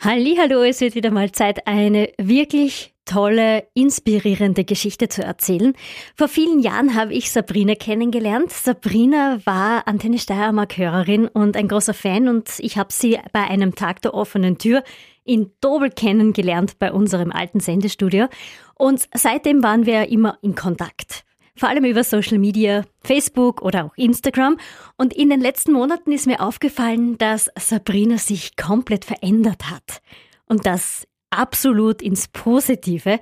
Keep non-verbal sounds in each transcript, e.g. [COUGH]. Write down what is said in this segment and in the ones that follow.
Hallo, es wird wieder mal Zeit, eine wirklich tolle, inspirierende Geschichte zu erzählen. Vor vielen Jahren habe ich Sabrina kennengelernt. Sabrina war Antenne Steiermark Hörerin und ein großer Fan und ich habe sie bei einem Tag der offenen Tür in Dobel kennengelernt bei unserem alten Sendestudio und seitdem waren wir immer in Kontakt vor allem über Social Media, Facebook oder auch Instagram. Und in den letzten Monaten ist mir aufgefallen, dass Sabrina sich komplett verändert hat. Und das absolut ins Positive.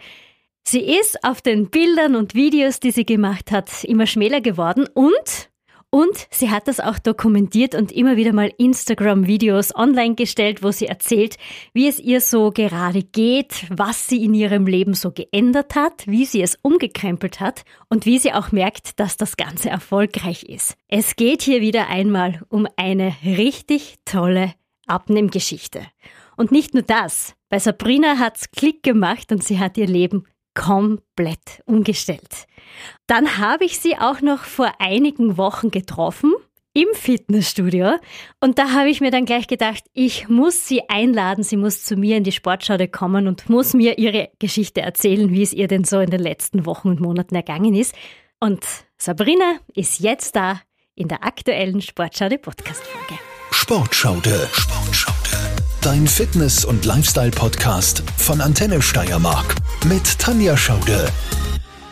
Sie ist auf den Bildern und Videos, die sie gemacht hat, immer schmäler geworden und und sie hat das auch dokumentiert und immer wieder mal Instagram-Videos online gestellt, wo sie erzählt, wie es ihr so gerade geht, was sie in ihrem Leben so geändert hat, wie sie es umgekrempelt hat und wie sie auch merkt, dass das Ganze erfolgreich ist. Es geht hier wieder einmal um eine richtig tolle Abnehmgeschichte. Und nicht nur das. Bei Sabrina hat's Klick gemacht und sie hat ihr Leben komplett umgestellt. Dann habe ich sie auch noch vor einigen Wochen getroffen im Fitnessstudio und da habe ich mir dann gleich gedacht, ich muss sie einladen, sie muss zu mir in die Sportschaude kommen und muss mir ihre Geschichte erzählen, wie es ihr denn so in den letzten Wochen und Monaten ergangen ist. Und Sabrina ist jetzt da in der aktuellen Sportschaude Podcast Folge. Sportschaude. Sportschaude dein Fitness- und Lifestyle-Podcast von Antenne Steiermark mit Tanja Schaude.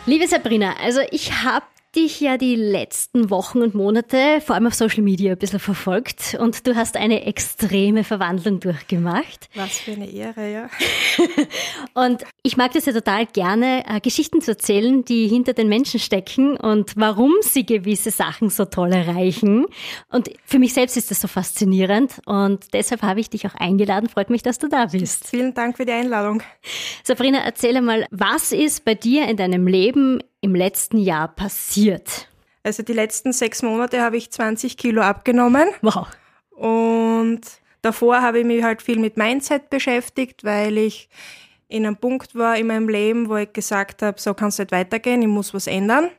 Liebe Sabrina, also ich habe dich ja die letzten Wochen und Monate, vor allem auf Social Media, ein bisschen verfolgt und du hast eine extreme Verwandlung durchgemacht. Was für eine Ehre, ja. [LAUGHS] und ich mag das ja total gerne, äh, Geschichten zu erzählen, die hinter den Menschen stecken und warum sie gewisse Sachen so toll erreichen. Und für mich selbst ist das so faszinierend und deshalb habe ich dich auch eingeladen. Freut mich, dass du da bist. Vielen Dank für die Einladung. Sabrina, erzähle mal, was ist bei dir in deinem Leben im letzten Jahr passiert? Also die letzten sechs Monate habe ich 20 Kilo abgenommen. Wow. Und davor habe ich mich halt viel mit Mindset beschäftigt, weil ich in einem Punkt war in meinem Leben, wo ich gesagt habe, so kann es nicht weitergehen, ich muss was ändern.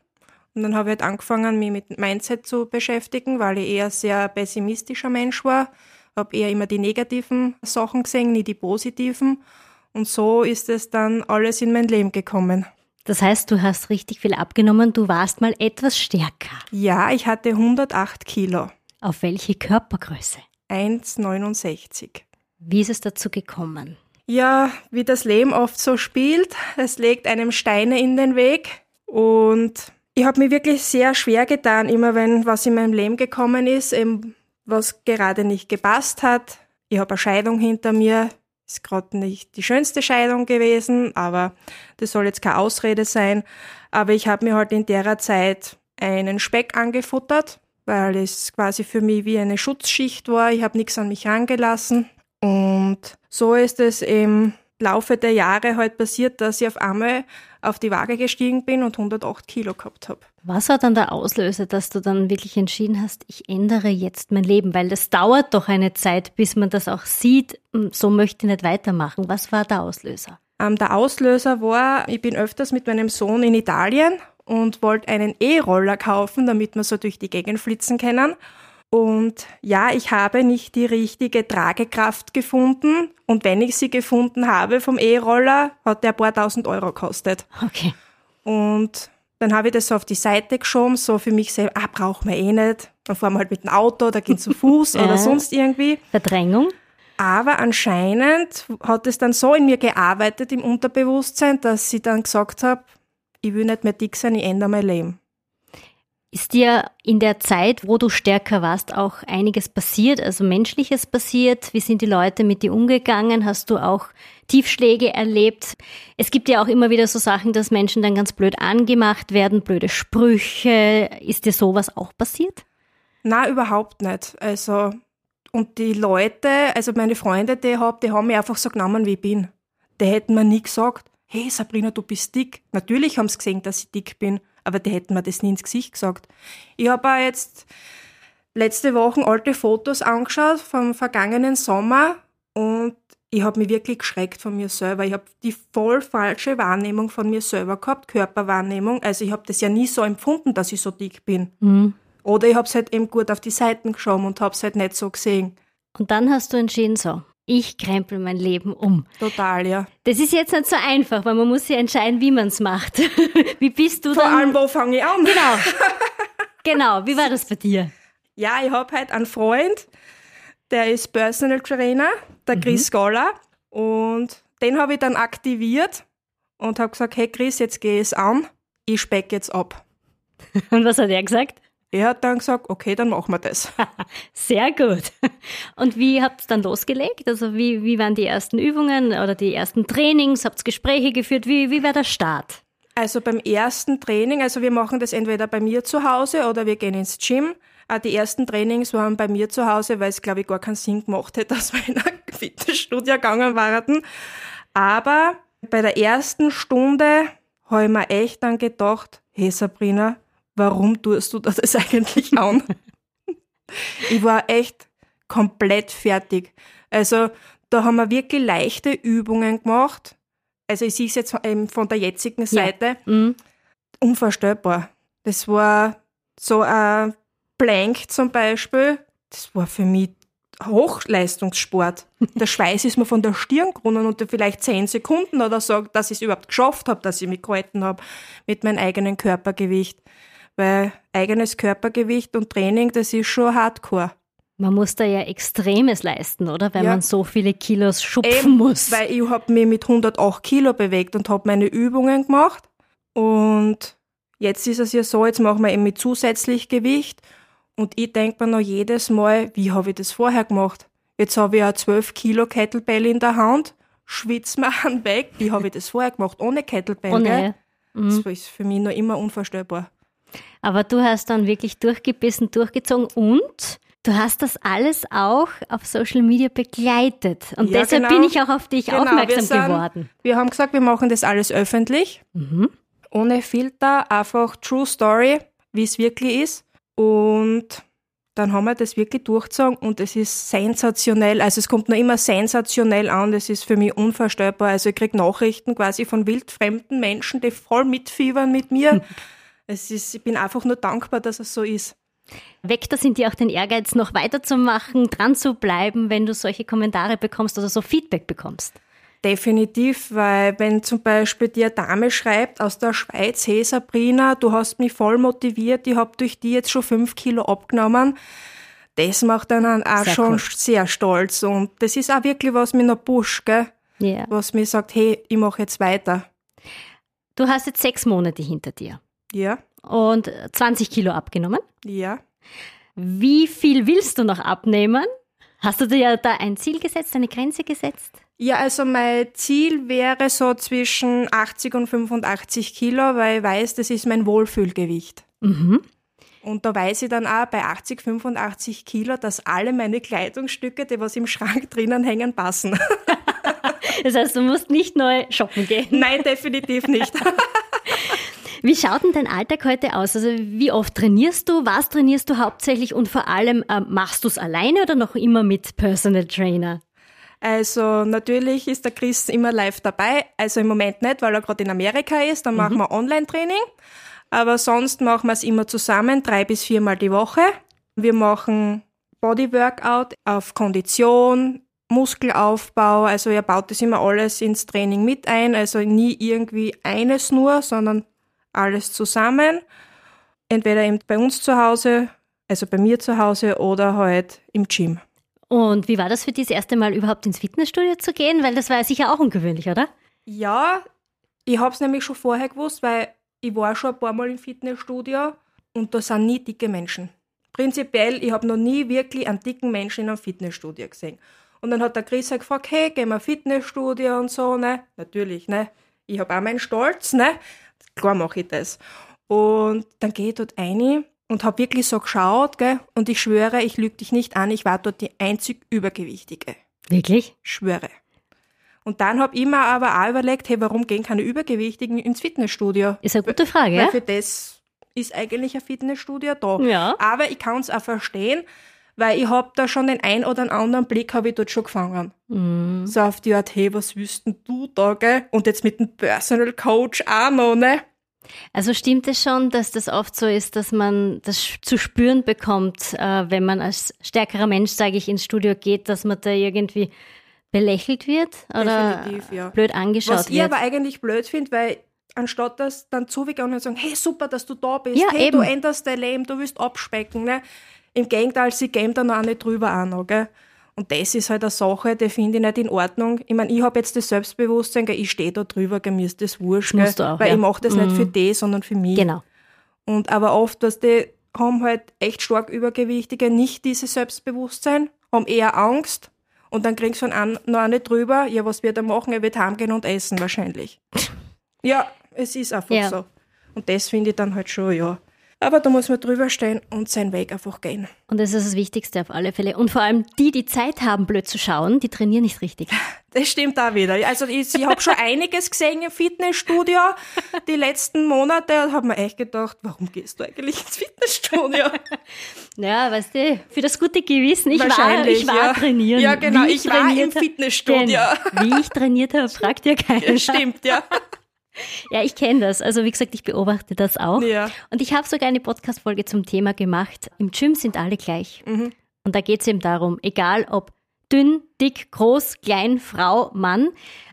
Und dann habe ich halt angefangen, mich mit Mindset zu beschäftigen, weil ich eher sehr pessimistischer Mensch war. Habe eher immer die negativen Sachen gesehen, nie die positiven. Und so ist es dann alles in mein Leben gekommen. Das heißt, du hast richtig viel abgenommen, du warst mal etwas stärker. Ja, ich hatte 108 Kilo. Auf welche Körpergröße? 1,69. Wie ist es dazu gekommen? Ja, wie das Leben oft so spielt, es legt einem Steine in den Weg und ich habe mir wirklich sehr schwer getan, immer wenn was in meinem Leben gekommen ist, eben was gerade nicht gepasst hat. Ich habe eine Scheidung hinter mir, ist gerade nicht die schönste Scheidung gewesen, aber das soll jetzt keine Ausrede sein. Aber ich habe mir halt in der Zeit einen Speck angefuttert, weil es quasi für mich wie eine Schutzschicht war. Ich habe nichts an mich rangelassen. Und so ist es im Laufe der Jahre halt passiert, dass ich auf einmal auf die Waage gestiegen bin und 108 Kilo gehabt habe. Was war dann der Auslöser, dass du dann wirklich entschieden hast, ich ändere jetzt mein Leben? Weil das dauert doch eine Zeit, bis man das auch sieht, hm, so möchte ich nicht weitermachen. Was war der Auslöser? Ähm, der Auslöser war, ich bin öfters mit meinem Sohn in Italien und wollte einen E-Roller kaufen, damit wir so durch die Gegend flitzen können. Und ja, ich habe nicht die richtige Tragekraft gefunden. Und wenn ich sie gefunden habe vom E-Roller, hat der ein paar tausend Euro gekostet. Okay. Und dann habe ich das so auf die Seite geschoben, so für mich selber, ah, brauchen wir eh nicht. Dann fahren wir halt mit dem Auto, da gehen zu Fuß [LAUGHS] oder sonst irgendwie. Verdrängung? Aber anscheinend hat es dann so in mir gearbeitet im Unterbewusstsein, dass ich dann gesagt habe, ich will nicht mehr dick sein, ich ändere mein Leben. Ist dir in der Zeit, wo du stärker warst, auch einiges passiert, also menschliches passiert? Wie sind die Leute mit dir umgegangen? Hast du auch Tiefschläge erlebt? Es gibt ja auch immer wieder so Sachen, dass Menschen dann ganz blöd angemacht werden, blöde Sprüche. Ist dir sowas auch passiert? Na, überhaupt nicht. Also, und die Leute, also meine Freunde, die habe, die haben mich einfach so genommen, wie ich bin. Die hätten mir nie gesagt, hey Sabrina, du bist dick. Natürlich haben sie gesehen, dass ich dick bin aber die hätten mir das nie ins Gesicht gesagt. Ich habe auch jetzt letzte Woche alte Fotos angeschaut vom vergangenen Sommer und ich habe mich wirklich geschreckt von mir selber. Ich habe die voll falsche Wahrnehmung von mir selber gehabt, Körperwahrnehmung. Also ich habe das ja nie so empfunden, dass ich so dick bin. Mhm. Oder ich habe es halt eben gut auf die Seiten geschoben und habe es halt nicht so gesehen. Und dann hast du entschieden, so, ich krempel mein Leben um. Total, ja. Das ist jetzt nicht so einfach, weil man muss sich entscheiden, wie man es macht. [LAUGHS] wie bist du Vor dann? allem, wo fange ich an? Genau. [LAUGHS] genau, wie war das bei dir? Ja, ich habe halt einen Freund, der ist Personal Trainer, der Chris Goller. Und den habe ich dann aktiviert und habe gesagt, hey Chris, jetzt geh es an, ich speck jetzt ab. [LAUGHS] Und was hat er gesagt? Er hat dann gesagt, okay, dann machen wir das. [LAUGHS] Sehr gut. Und wie habt ihr dann losgelegt? Also wie, wie waren die ersten Übungen oder die ersten Trainings? Habt ihr Gespräche geführt? Wie, wie war der Start? Also beim ersten Training, also wir machen das entweder bei mir zu Hause oder wir gehen ins Gym. Auch die ersten Trainings waren bei mir zu Hause, weil es, glaube ich, gar keinen Sinn gemacht hätte, [LAUGHS] dass wir in ein Fitnessstudio gegangen waren. Aber bei der ersten Stunde habe ich mir echt dann gedacht, hey Sabrina, warum tust du das [LAUGHS] eigentlich an? ich war echt komplett fertig. Also da haben wir wirklich leichte Übungen gemacht. Also ich sehe es jetzt eben von der jetzigen Seite. Mhm. Unvorstellbar. Das war so ein Plank zum Beispiel. Das war für mich Hochleistungssport. [LAUGHS] Der Schweiß ist mir von der Stirn gerunnen unter vielleicht zehn Sekunden oder so, dass ich es überhaupt geschafft habe, dass ich mich gehalten habe mit meinem eigenen Körpergewicht. Weil eigenes Körpergewicht und Training, das ist schon hardcore. Man muss da ja Extremes leisten, oder? Wenn Ja. man so viele Kilos schupfen Eben, muss. Weil ich habe mich mit 108 Kilo bewegt und habe meine Übungen gemacht. Und jetzt ist es ja so, jetzt machen wir eben mit zusätzlich Gewicht. Und ich denke mir noch jedes Mal, wie habe ich das vorher gemacht? Jetzt habe ich ja 12 Kilo Kettlebell in der Hand, schwitze mir [LAUGHS] einen weg. Wie habe ich das vorher gemacht? Ohne Kettlebell, Ohne. gell? Das ist für mich noch immer unvorstellbar. Aber du hast dann wirklich durchgebissen, durchgezogen und du hast das alles auch auf Social Media begleitet. Und Ja, deshalb genau. bin ich auch auf dich Genau, wir aufmerksam sind- geworden. Wir haben gesagt, wir machen das alles öffentlich. Mhm. ohne Filter, einfach True Story, wie es wirklich ist. Und dann haben wir das wirklich durchgezogen und es ist sensationell. Also es kommt noch immer sensationell an. Das ist für mich unvorstellbar. Also ich kriege Nachrichten quasi von wildfremden Menschen, die voll mitfiebern mit mir. [LAUGHS] es ist, ich bin einfach nur dankbar, dass es so ist. Weckt das in dir auch den Ehrgeiz, noch weiterzumachen, dran zu bleiben, wenn du solche Kommentare bekommst oder so Feedback bekommst? Definitiv, weil wenn zum Beispiel dir eine Dame schreibt aus der Schweiz, hey Sabrina, du hast mich voll motiviert, ich habe durch die jetzt schon fünf Kilo abgenommen, das macht einen auch Sehr schon cool. sehr stolz und das ist auch wirklich was mir noch pusht, gell? Ja. was mir sagt, hey, ich mache jetzt weiter. Du hast jetzt sechs Monate hinter dir Ja, und 20 Kilo abgenommen. ja. Wie viel willst du noch abnehmen? Hast du dir da ein Ziel gesetzt, eine Grenze gesetzt? Ja, also mein Ziel wäre so zwischen 80 und 85 Kilo, weil ich weiß, das ist mein Wohlfühlgewicht. Mhm. Und da weiß ich dann auch bei 80, 85 Kilo, dass alle meine Kleidungsstücke, die was im Schrank [LAUGHS] drinnen hängen, passen. [LAUGHS] Das heißt, du musst nicht neu shoppen gehen. Nein, definitiv nicht. [LAUGHS] Wie schaut denn dein Alltag heute aus? Also wie oft trainierst du? Was trainierst du hauptsächlich? Und vor allem, ähm, machst du es alleine oder noch immer mit Personal Trainer? Also natürlich ist der Chris immer live dabei. Also im Moment nicht, weil er gerade in Amerika ist. Dann machen wir Online-Training. Aber sonst machen wir es immer zusammen, drei bis viermal die Woche. Wir machen Bodyworkout auf Kondition, Muskelaufbau. Also er baut das immer alles ins Training mit ein. Also nie irgendwie eines nur, sondern alles zusammen. Entweder eben bei uns zu Hause, also bei mir zu Hause oder halt im Gym. Und wie war das für dich, das erste Mal überhaupt ins Fitnessstudio zu gehen? Weil das war ja sicher auch ungewöhnlich, oder? Ja, ich habe es nämlich schon vorher gewusst, weil ich war schon ein paar Mal im Fitnessstudio und da sind nie dicke Menschen. Prinzipiell, ich habe noch nie wirklich einen dicken Menschen in einem Fitnessstudio gesehen. Und dann hat der Chris halt gefragt, hey, gehen wir Fitnessstudio und so, ne? Natürlich, ne? Ich habe auch meinen Stolz, ne? Klar mache ich das. Und dann gehe ich dort rein und habe wirklich so geschaut, gell? Und ich schwöre, ich lüge dich nicht an, ich war dort die einzig Übergewichtige. Wirklich? Schwöre. Und dann habe ich mir aber auch überlegt, hey, warum gehen keine Übergewichtigen ins Fitnessstudio? Ist eine gute Frage, Weil ja? für das ist eigentlich ein Fitnessstudio da. Ja. Aber ich kann es auch verstehen, weil ich habe da schon den ein oder anderen Blick habe ich dort schon gefangen. Mhm. So auf die Art, hey, was willst denn du da, gell? Und jetzt mit dem Personal Coach auch noch, ne? Also stimmt es schon, dass das oft so ist, dass man das zu spüren bekommt, äh, wenn man als stärkerer Mensch, sage ich, ins Studio geht, dass man da irgendwie belächelt wird oder ja. blöd angeschaut Was ich wird. aber eigentlich blöd finde, weil anstatt dass dann zugehen und sagen, hey, super, dass du da bist, Ja, hey, eben. du änderst dein Leben, du willst abspecken, ne? Im Gegenteil, sie geben dann auch nicht drüber an, gell? Und das ist halt eine Sache, die finde ich nicht in Ordnung. Ich meine, ich habe jetzt das Selbstbewusstsein, gell, ich stehe da drüber, gell, mir ist das wurscht, gell, musst du auch, weil ja. ich mache das nicht Mhm. für die, sondern für mich. Genau. Und aber oft, dass die haben halt echt stark Übergewichtige nicht dieses Selbstbewusstsein, haben eher Angst und dann kriegst du an, noch eine drüber, ja, was wird er machen? Er wird heimgehen und essen wahrscheinlich. [LAUGHS] ja, es ist einfach Ja. so. Und das finde ich dann halt schon, ja. Aber da muss man drüber stehen und seinen Weg einfach gehen. Und das ist das Wichtigste auf alle Fälle. Und vor allem die, die Zeit haben, blöd zu schauen, die trainieren nicht richtig. Das stimmt auch wieder. Also ich, ich habe schon einiges gesehen im Fitnessstudio die letzten Monate und habe mir echt gedacht, warum gehst du eigentlich ins Fitnessstudio? [LAUGHS] Ja, weißt du, für das gute Gewissen, ich war, ich war ja. trainieren. Ja, genau, Wie ich war im Fitnessstudio. Genau. Wie ich trainiert habe, fragt ihr [LAUGHS] keiner. Ja, stimmt, ja. Ja, ich kenne das. Also wie gesagt, ich beobachte das auch. Ja. Und ich habe sogar eine Podcast-Folge zum Thema gemacht. Im Gym sind alle gleich. Mhm. Und da geht es eben darum, egal ob dünn, dick, groß, klein, Frau, Mann,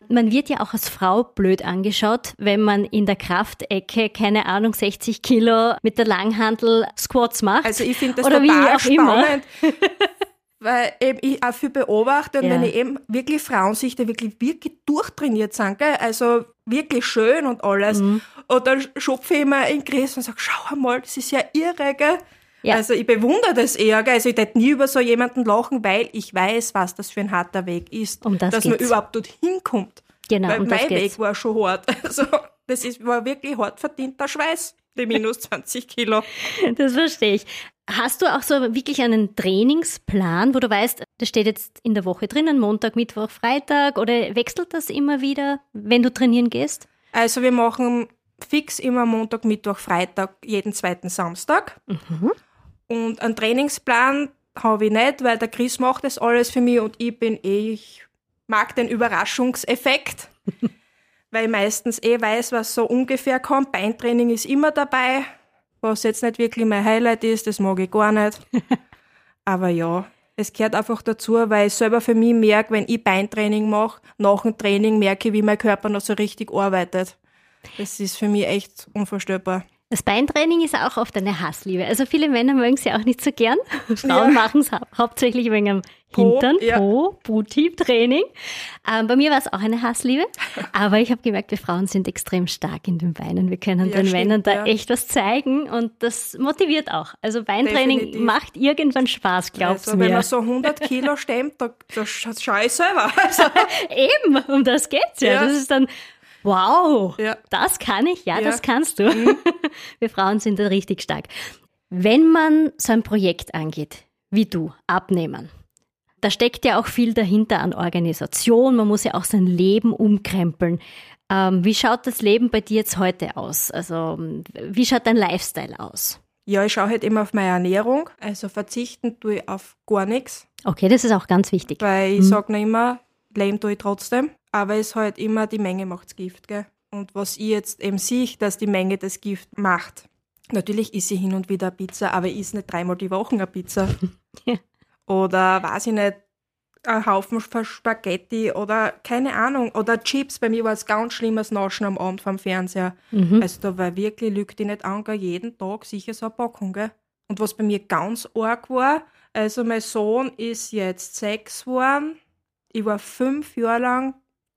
man wird ja auch als Frau blöd angeschaut, wenn man in der Kraftecke, keine Ahnung, 60 Kilo mit der Langhandel Squats macht. Also ich finde das Oder wie total auch immer. [LAUGHS] Weil eben ich auch viel beobachte und Ja. wenn ich eben wirklich Frauen sehe, die wirklich, wirklich durchtrainiert sind, gell? also wirklich schön und alles. Mhm. Und dann schupfe ich immer in den Chris und sage, schau einmal, das ist ja irre, gell? Ja. Also ich bewundere das eher, gell? also ich hätte nie über so jemanden lachen, weil ich weiß, was das für ein harter Weg ist, Um das dass man geht's. überhaupt dorthin kommt. genau, weil um das mein. Weg war schon hart. [LAUGHS] Also das ist, war wirklich hart verdienter Schweiß, die minus [LAUGHS] 20 Kilo. Das verstehe ich. Hast du auch so wirklich einen Trainingsplan, wo du weißt, das steht jetzt in der Woche drinnen, Montag, Mittwoch, Freitag oder wechselt das immer wieder, wenn du trainieren gehst? Also wir machen fix immer Montag, Mittwoch, Freitag, jeden zweiten Samstag. Und einen Trainingsplan habe ich nicht, weil der Chris macht das alles für mich und ich bin eh, ich mag den Überraschungseffekt, [LAUGHS] weil ich meistens eh weiß, was so ungefähr kommt. Beintraining ist immer dabei, was jetzt nicht wirklich mein Highlight ist, das mag ich gar nicht. [LAUGHS] Aber ja, es gehört einfach dazu, weil ich selber für mich merke, wenn ich Beintraining mache, nach dem Training merke ich, wie mein Körper noch so richtig arbeitet. Das ist für mich echt unvorstellbar. Das Beintraining ist auch oft eine Hassliebe. Also viele Männer mögen es ja auch nicht so gern. [LAUGHS] Frauen Ja. machen es hau hauptsächlich wegen Po, Hintern, ja. Po, Booty-Training. Ähm, bei mir war es auch eine Hassliebe. [LAUGHS] Aber ich habe gemerkt, wir Frauen sind extrem stark in den Beinen. Wir können Ja, den stimmt, Männern da ja. echt was zeigen und das motiviert auch. Also Beintraining Definitiv. macht irgendwann Spaß, glaubst also mir. wenn man so 100 Kilo stemmt, da, da sch- schaue ich selber. Also, [LAUGHS] Eben, um das geht's ja. Ja. Das ist dann, wow, Ja. das kann ich, ja, Ja. Mhm. das kannst du. [LAUGHS] Wir Frauen sind da richtig stark. Wenn man so ein Projekt angeht, wie du, abnehmen, da steckt ja auch viel dahinter an Organisation. Man muss ja auch sein Leben umkrempeln. Ähm, wie schaut das Leben bei dir jetzt heute aus? Also, wie schaut dein Lifestyle aus? ja, ich schaue halt immer auf meine Ernährung. Also verzichten tue ich auf gar nichts. Okay, das ist auch ganz wichtig. Weil ich sag noch immer, leben tue ich trotzdem. Aber es ist halt immer, die Menge macht's Gift, gell? Und was ich jetzt eben sehe, dass die Menge das Gift macht. Natürlich isst ich hin und wieder eine Pizza, aber ich esse nicht dreimal die Woche eine Pizza. [LAUGHS] Ja. Oder weiß ich nicht, ein Haufen Sp- Spaghetti oder keine Ahnung. Oder Chips. Bei mir war es ganz schlimmes Naschen am Abend vom Fernseher. Mhm. Also da war wirklich, lügt die nicht an, jeden Tag sicher so eine Packung. Gell? Und was bei mir ganz arg war, also mein Sohn ist jetzt sechs geworden. Ich war fünf Jahre lang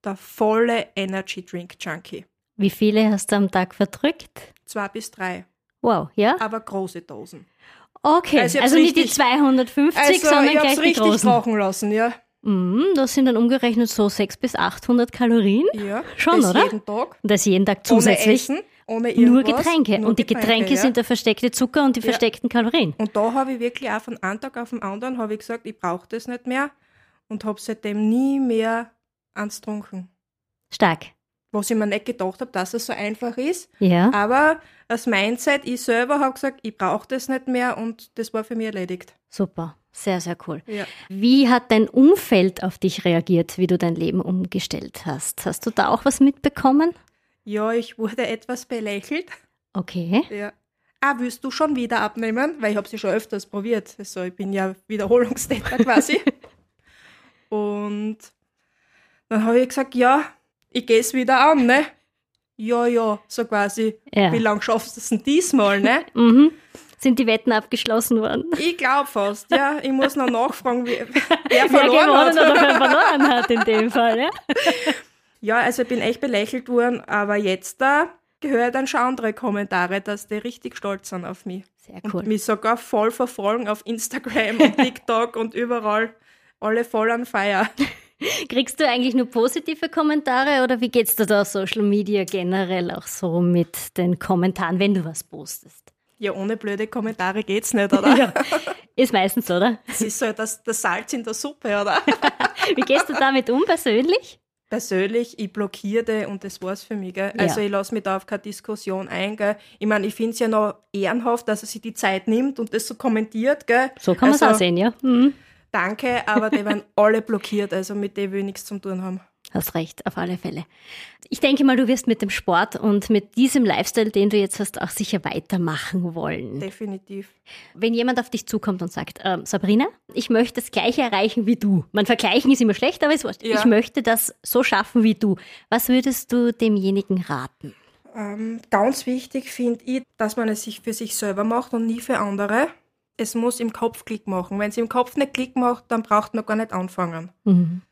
der volle Energy Drink Junkie. Wie viele hast du am Tag verdrückt? Zwei bis drei, Wow, ja? aber große Dosen. Okay, Also also, nicht die richtig- 250, Also sondern ich gleich die richtig großen. rauchen lassen, ja. Mm, das sind dann umgerechnet so 600 bis 800 Kalorien. ja. Schon, das oder? jeden Tag. Das jeden Tag Ohne zusätzlich. Essen, ohne nur irgendwas. Getränke. Nur und die Getränke, ja. sind der versteckte Zucker und die Ja. versteckten Kalorien. Und da habe ich wirklich auch von einem Tag auf den anderen habe ich gesagt, ich brauche das nicht mehr und habe seitdem nie mehr eins getrunken. Stark. Was ich mir nicht gedacht habe, dass es so einfach ist. Ja. Aber das Mindset, ich selber habe gesagt, ich brauche das nicht mehr und das war für mich erledigt. Super. Sehr, sehr cool. Ja. Wie hat dein Umfeld auf dich reagiert, wie du dein Leben umgestellt hast? Hast du da auch was mitbekommen? Ja, ich wurde etwas belächelt. Okay. Ja. Ah, willst du schon wieder abnehmen? Weil ich habe sie schon öfters probiert. Also ich bin ja Wiederholungstäter quasi. [LAUGHS] und Dann habe ich gesagt, ja, ich gehe es wieder an, ne? Ja, ja, so quasi. Ja. Wie lange schaffst du es denn diesmal, ne? [LAUGHS] Mhm. Sind die Wetten abgeschlossen worden? Ich glaube fast, ja. Ich muss noch nachfragen, [LAUGHS] wer Wer verloren gewonnen hat. oder wer verloren hat in dem Fall, ja? [LAUGHS] Ja, also ich bin echt belächelt worden, aber jetzt da gehöre dann schon andere Kommentare, dass die richtig stolz sind auf mich. Sehr Und cool. mich sogar voll verfolgen auf Instagram und TikTok und überall. Alle voll an Feier. [LAUGHS] Kriegst du eigentlich nur positive Kommentare oder wie geht's dir da auf Social Media generell auch so mit den Kommentaren, wenn du was postest? Ja, ohne blöde Kommentare geht's nicht, [LAUGHS] oder? Ja, ist meistens, so, oder? Das ist so das, das Salz in der Suppe, oder? [LAUGHS] Wie gehst du damit um persönlich? Persönlich, ich blockiere und das war's für mich. Gell? Also Ja. ich lasse mich da auf keine Diskussion ein. Gell? Ich meine, ich finde es ja noch ehrenhaft, dass er sich die Zeit nimmt und das so kommentiert. Gell? So kann man es also, auch sehen, ja. Mhm. Danke, aber die werden [LAUGHS] alle blockiert, also mit denen will ich nichts zu tun haben. Hast recht, auf alle Fälle. Ich denke mal, du wirst mit dem Sport und mit diesem Lifestyle, den du jetzt hast, auch sicher weitermachen wollen. Definitiv. Wenn jemand auf dich zukommt und sagt, ähm, Sabrina, ich möchte das Gleiche erreichen wie du. Man vergleichen ist immer schlecht, aber wurscht. Ja. Ich möchte das so schaffen wie du. Was würdest du demjenigen raten? Ähm, ganz wichtig finde ich, dass man es sich für sich selber macht und nie für andere. Es muss im Kopf Klick machen. Wenn es im Kopf nicht Klick macht, dann braucht man gar nicht anfangen. Mhm.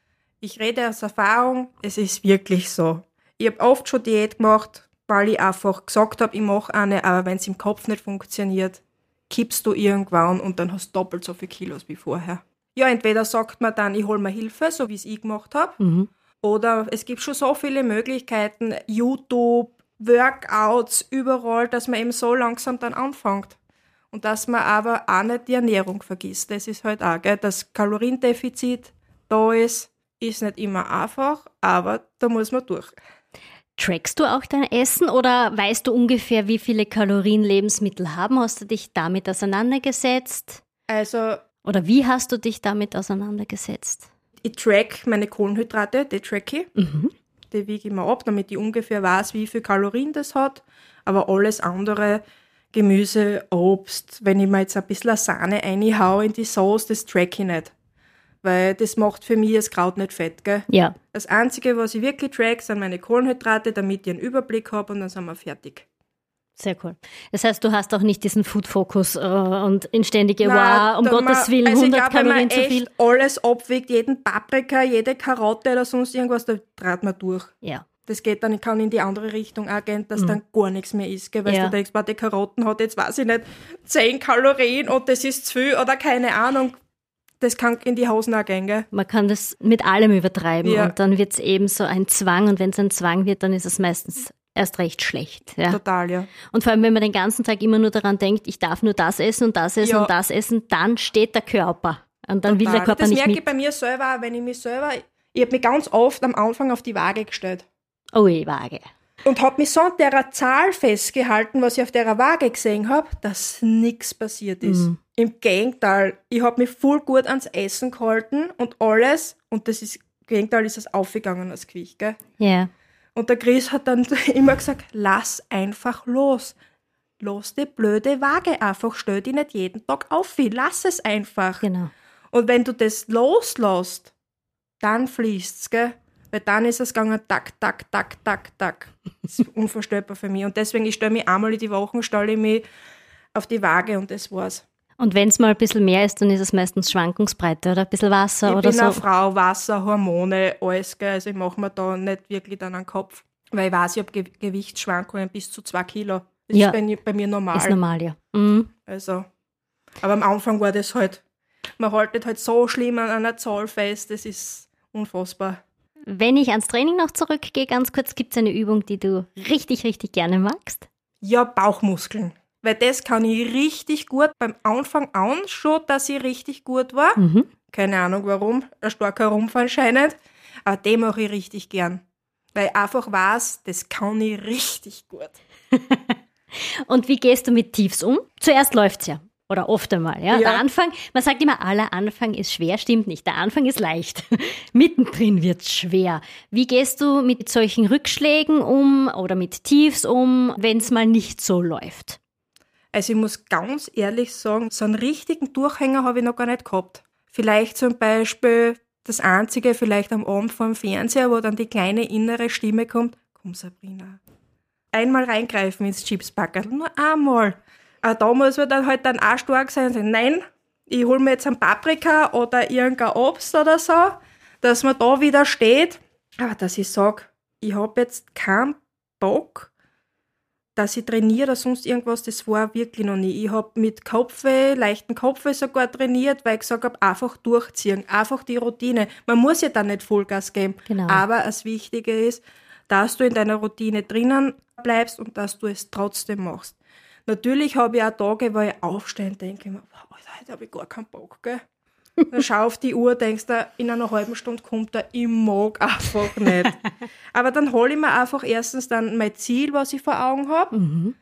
Ich rede aus Erfahrung, es ist wirklich so. Ich habe oft schon Diät gemacht, weil ich einfach gesagt habe, ich mache eine, aber wenn es im Kopf nicht funktioniert, kippst du irgendwann und dann hast du doppelt so viele Kilos wie vorher. Ja, entweder sagt man dann, ich hole mir Hilfe, so wie es ich gemacht habe, Mhm. oder es gibt schon so viele Möglichkeiten, YouTube, Workouts, überall, dass man eben so langsam dann anfängt. Und dass man aber auch nicht die Ernährung vergisst. Das ist halt auch, gell? das Kaloriendefizit da ist, ist nicht immer einfach, aber da muss man durch. Trackst du auch dein Essen oder weißt du ungefähr, wie viele Kalorien Lebensmittel haben? Hast du dich damit auseinandergesetzt? Also Oder wie hast du dich damit auseinandergesetzt? ich track meine Kohlenhydrate, die track ich. Mhm. Die wiege ich mir ab, damit ich ungefähr weiß, wie viel Kalorien das hat. Aber alles andere, Gemüse, Obst, wenn ich mir jetzt ein bisschen Sahne reinhau in die Sauce, das track ich nicht. Weil das macht für mich das Kraut nicht fett, gell? Ja, Das Einzige, was ich wirklich track, sind meine Kohlenhydrate, damit ich einen Überblick habe und dann sind wir fertig. sehr cool. Das heißt, du hast auch nicht diesen Food-Fokus äh, und inständige, Nein, wow, um Gottes man- Willen, also ich 100 glaub, Kalorien zu viel. alles abwiegt, jeden Paprika, jede Karotte oder sonst irgendwas, da trat man durch. Ja, Das geht dann, kann in die andere Richtung auch gehen, dass dann gar nichts mehr ist, gell? weil Mhm. Ja. du denkst, boah, die Karotten hat jetzt, weiß ich nicht, 10 Kalorien und das ist zu viel oder keine Ahnung. Das kann in die Hosen auch gehen, gell? man kann das mit allem übertreiben Ja. und dann wird es eben so ein Zwang und wenn es ein Zwang wird, dann ist es meistens erst recht schlecht. Ja. Total, ja. Und vor allem, wenn man den ganzen Tag immer nur daran denkt, ich darf nur das essen und das essen Ja. und das essen, dann steht der Körper. Und dann will der Total. Körper das nicht merke ich mit. bei mir selber auch, wenn ich mich selber, ich habe mich ganz oft am Anfang auf die Waage gestellt. Oh, je, Waage. Und habe mich so an der Zahl festgehalten, was ich auf der Waage gesehen habe, dass nichts passiert ist. Mhm. Im Gegenteil, ich habe mich voll gut ans Essen gehalten und alles, und das ist, im Gegenteil ist es aufgegangen als Gewicht, gell? Ja. Und der Chris hat dann [LAUGHS] immer gesagt, lass einfach los. Lass die blöde Waage einfach, stell die nicht jeden Tag auf, lass es einfach. Genau. Und wenn du das loslässt, dann fließt's, gell? Weil dann ist es gegangen, tak, tak, tak, tak, tak. Das ist [LAUGHS] unvorstellbar für mich. Und deswegen, ich stelle mich einmal in die Woche, stelle ich mich auf die Waage und das war's. Und wenn es mal ein bisschen mehr ist, dann ist es meistens Schwankungsbreite oder ein bisschen Wasser ich oder bin so. eine Frau, Wasser, Hormone, alles, gell? Also ich mache mir da nicht wirklich dann einen Kopf. Weil ich weiß, ich habe Ge Gewichtsschwankungen bis zu zwei Kilo. Das Ja. ist bei, bei mir normal. Ist normal, ja. Mhm. Also, aber am Anfang war das halt, man haltet halt so schlimm an einer Zahl fest, das ist unfassbar. Wenn ich ans Training noch zurückgehe, ganz kurz, gibt es eine Übung, die du richtig, richtig gerne magst? Ja, Bauchmuskeln. Weil das kann ich richtig gut beim Anfang an schon, dass ich richtig gut war. Mhm. Keine Ahnung warum, ein starker Rumpf anscheinend. Aber den mache ich richtig gern. Weil ich einfach weiß, das kann ich richtig gut. [LAUGHS] Und wie gehst du mit Tiefs um? Zuerst läuft's ja. Oder oft einmal, ja. Ja. Der Anfang, man sagt immer, aller Anfang ist schwer, stimmt nicht. Der Anfang ist leicht. [LAUGHS] Mittendrin wird's schwer. Wie gehst du mit solchen Rückschlägen um oder mit Tiefs um, wenn's mal nicht so läuft? Also ich muss ganz ehrlich sagen, so einen richtigen Durchhänger habe ich noch gar nicht gehabt. Vielleicht zum Beispiel das Einzige vielleicht am Abend vor dem Fernseher, wo dann die kleine innere Stimme kommt, komm Sabrina, einmal reingreifen ins Chipspackerl, nur einmal. Aber da muss man dann halt dann auch stark sein und sagen, nein, ich hole mir jetzt ein Paprika oder irgendein Obst oder so, dass man da wieder steht. Aber dass ich sage, ich habe jetzt keinen Bock, dass ich trainiere oder sonst irgendwas, das war wirklich noch nie. Ich habe mit Kopfe, leichten Kopfe sogar trainiert, weil ich gesagt habe, einfach durchziehen, einfach die Routine. Man muss ja dann nicht Vollgas geben. Genau. Aber das Wichtige ist, dass du in deiner Routine drinnen bleibst und dass du es trotzdem machst. Natürlich habe ich auch Tage, wo ich aufstehe und denke, mir, wow, heute habe ich gar keinen Bock, gell? Dann schau auf die Uhr, denkst du, in einer halben Stunde kommt er, ich mag einfach nicht. [LAUGHS] Aber dann hole ich mir einfach erstens dann mein Ziel, was ich vor Augen habe, Mhm.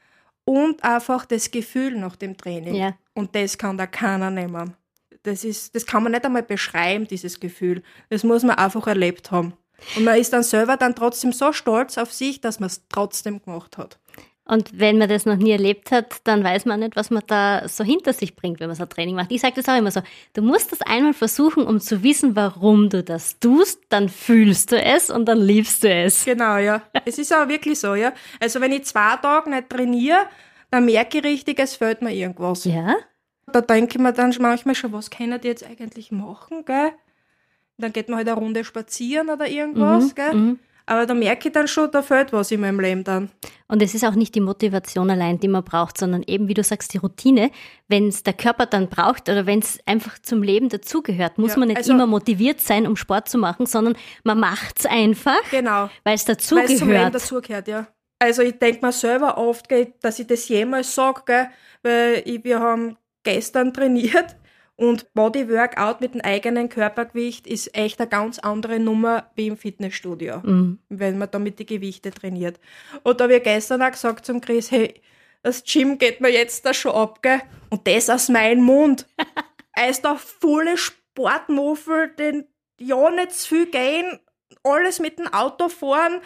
und einfach das Gefühl nach dem Training. Ja. Und das kann da keiner nehmen. Das, ist, das kann man nicht einmal beschreiben, dieses Gefühl. Das muss man einfach erlebt haben. Und man ist dann selber dann trotzdem so stolz auf sich, dass man es trotzdem gemacht hat. Und wenn man das noch nie erlebt hat, dann weiß man nicht, was man da so hinter sich bringt, wenn man so ein Training macht. Ich sage das auch immer so. Du musst das einmal versuchen, um zu wissen, warum du das tust, dann fühlst du es und dann liebst du es. Genau, ja. es ist auch wirklich so, ja. Also wenn ich zwei Tage nicht trainiere, dann merke ich richtig, es fehlt mir irgendwas. Ja? Da denke ich mir dann manchmal schon, was können die jetzt eigentlich machen, gell? Dann geht man halt eine Runde spazieren oder irgendwas, gell? Mhm. Aber da merke ich dann schon, da fehlt was in meinem Leben dann. Und es ist auch nicht die Motivation allein, die man braucht, sondern eben, wie du sagst, die Routine. Wenn es der Körper dann braucht oder wenn es einfach zum Leben dazugehört, muss Ja, man nicht also- immer motiviert sein, um Sport zu machen, sondern man macht es einfach, Genau. weil es Weil es zum Leben dazugehört. dazugehört, ja. Also ich denke mir selber oft, dass ich das jemals sage, weil ich, wir haben gestern trainiert und Bodyworkout mit dem eigenen Körpergewicht ist echt eine ganz andere Nummer wie im Fitnessstudio, Mhm. wenn man da mit die Gewichte trainiert. Und da habe ich gestern auch gesagt zum Chris, hey, das Gym geht mir jetzt da schon ab, gell? Und das aus meinem Mund. [LAUGHS] Er ist da volle Sportmuffel, den ja nicht zu viel gehen, alles mit dem Auto fahren.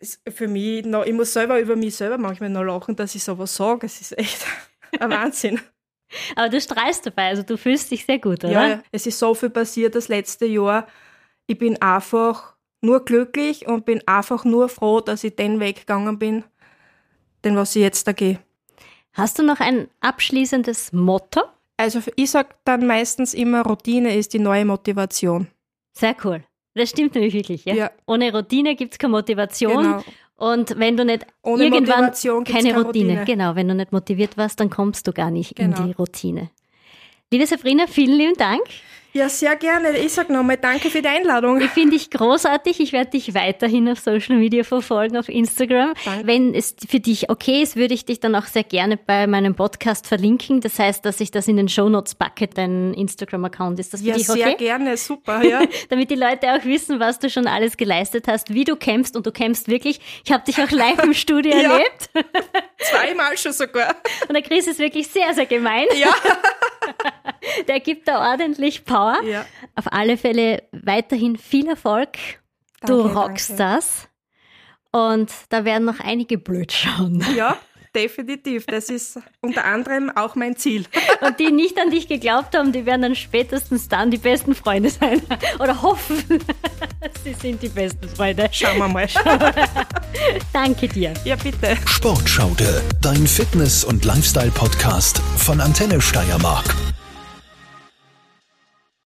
Ist für mich, noch, ich muss selber über mich selber manchmal noch lachen, dass ich sowas sage. Es ist echt [LAUGHS] ein Wahnsinn. Aber du strahlst dabei, also du fühlst dich sehr gut, oder? Ja, es ist so viel passiert das letzte Jahr. Ich bin einfach nur glücklich und bin einfach nur froh, dass ich den Weg gegangen bin, den was ich jetzt da gehe. Hast du noch ein abschließendes Motto? Also ich sag dann meistens immer, Routine ist die neue Motivation. Sehr cool. Das stimmt nämlich wirklich, ja? Ja. Ohne Routine gibt es keine Motivation. Genau. Und wenn du nicht Ohne irgendwann Motivation keine keine Routine. Routine. Genau, wenn du nicht motiviert warst, dann kommst du gar nicht in Genau. die Routine. Liebe Sabrina, vielen lieben Dank. Ja, sehr gerne. Ich sag nochmal danke für die Einladung. Ich finde dich großartig. Ich werde dich weiterhin auf Social Media verfolgen, auf Instagram. Danke. Wenn es für dich okay ist, würde ich dich dann auch sehr gerne bei meinem Podcast verlinken. Das heißt, dass ich das in den Shownotes packe, dein Instagram-Account. Ist das für Ja, dich sehr okay? gerne. Super, [LAUGHS] ja. Damit die Leute auch wissen, was du schon alles geleistet hast, wie du kämpfst und du kämpfst wirklich. Ich habe dich auch live im Studio [LAUGHS] Ja. erlebt [LAUGHS] Zweimal schon sogar. und der Chris ist wirklich sehr, sehr gemein. Ja. [LAUGHS] Der gibt da ordentlich Power. Ja. Auf alle Fälle weiterhin viel Erfolg. du Danke, rockst danke. das. Und da werden noch einige blöd schauen. Ja, [LAUGHS] definitiv. Das ist unter anderem auch mein Ziel. [LAUGHS] Und die nicht an dich geglaubt haben, die werden dann spätestens dann die besten Freunde sein. [LAUGHS] Oder hoffen, [LAUGHS] sie sind die besten Freunde. Schauen wir mal. Danke dir. Ja, bitte. Sportschaude, dein Fitness- und Lifestyle-Podcast von Antenne Steiermark.